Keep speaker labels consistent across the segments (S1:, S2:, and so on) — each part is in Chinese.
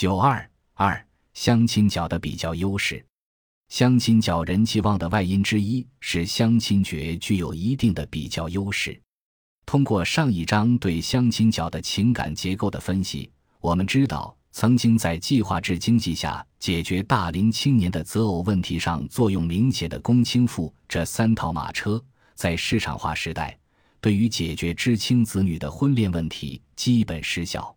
S1: 九二二相亲角的比较优势，相亲角人气旺的外因之一是相亲角具有一定的比较优势。通过上一章对相亲角的情感结构的分析，我们知道，曾经在计划制经济下解决大龄青年的择偶问题上作用明显的公卿妇这三套马车，在市场化时代，对于解决知青子女的婚恋问题基本失效。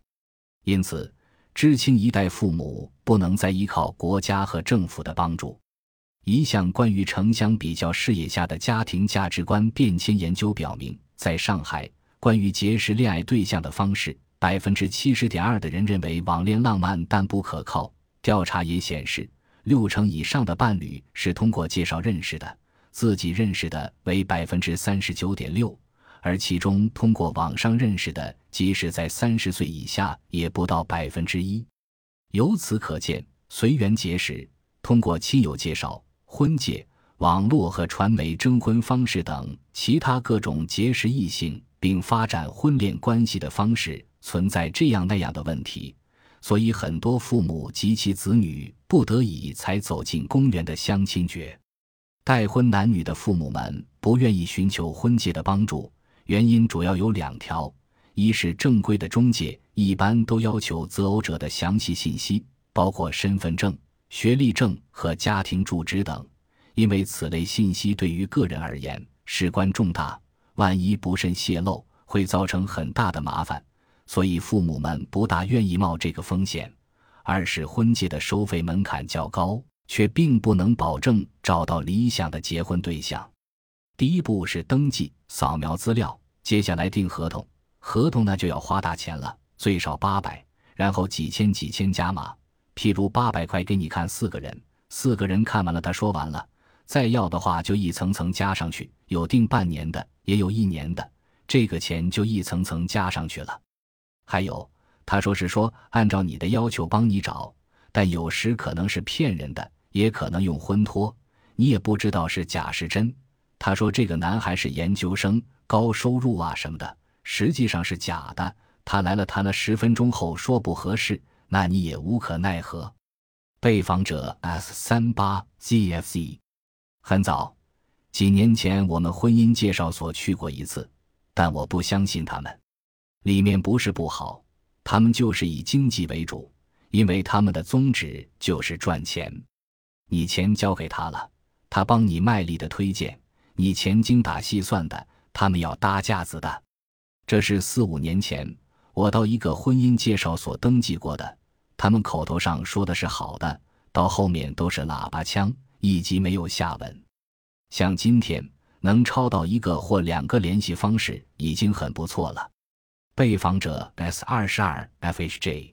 S1: 因此，知青一代父母不能再依靠国家和政府的帮助。一项关于城乡比较视野下的家庭价值观变迁研究表明。在上海，关于结识恋爱对象的方式，百分之七十点二的人认为网恋浪漫但不可靠。调查也显示，六成以上的伴侣是通过介绍认识的，自己认识的为百分之三十九点六，而其中通过网上认识的，即使在三十岁以下，也不到百分之一。由此可见，随缘结识、通过亲友介绍、婚介。网络和传媒征婚方式等其他各种结识异性并发展婚恋关系的方式存在这样那样的问题，所以很多父母及其子女不得已才走进公园的相亲角。待婚男女的父母们不愿意寻求婚介的帮助，原因主要有两条：一是正规的中介一般都要求择偶者的详细信息，包括身份证、学历证和家庭住址等。因为此类信息对于个人而言事关重大，万一不慎泄露，会造成很大的麻烦，所以父母们不大愿意冒这个风险。二是婚介的收费门槛较高，却并不能保证找到理想的结婚对象。第一步是登记、扫描资料，接下来订合同，合同呢就要花大钱了，最少八百，然后几千几千加码。譬如八百块给你看四个人，四个人看完了，他说完了。再要的话，就一层层加上去，有定半年的，也有一年的，这个钱就一层层加上去了。还有，他说是说按照你的要求帮你找，但有时可能是骗人的，也可能用婚托，你也不知道是假是真。他说这个男孩是研究生，高收入啊什么的，实际上是假的。他来了谈了十分钟后说不合适，那你也无可奈何。被访者 S 三八 ZFZ。很早，几年前我们婚姻介绍所去过一次，但我不相信他们。里面不是不好，他们就是以经济为主，因为他们的宗旨就是赚钱。你钱交给他了，他帮你卖力的推荐，你前精打细算的，他们要搭架子的。这是四五年前我到一个婚姻介绍所登记过的，他们口头上说的是好的，到后面都是喇叭腔。以及没有下文，像今天能抄到一个或两个联系方式已经很不错了。被访者 S 二十二 FHJ，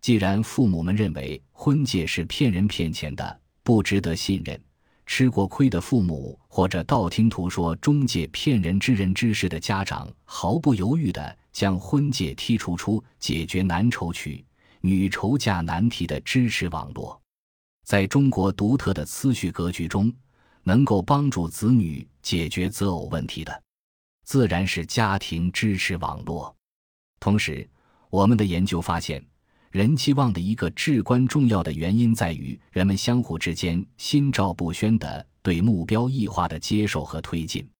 S1: 既然父母们认为婚介是骗人骗钱的，不值得信任，吃过亏的父母或者道听途说中介骗人之人之事的家长，毫不犹豫地将婚介剔除出解决男筹娶、女筹嫁难题的支持网络。在中国独特的次序格局中，能够帮助子女解决择偶问题的，自然是家庭支持网络。同时，我们的研究发现，人气旺的一个至关重要的原因在于人们相互之间心照不宣的对目标异化的接受和推进。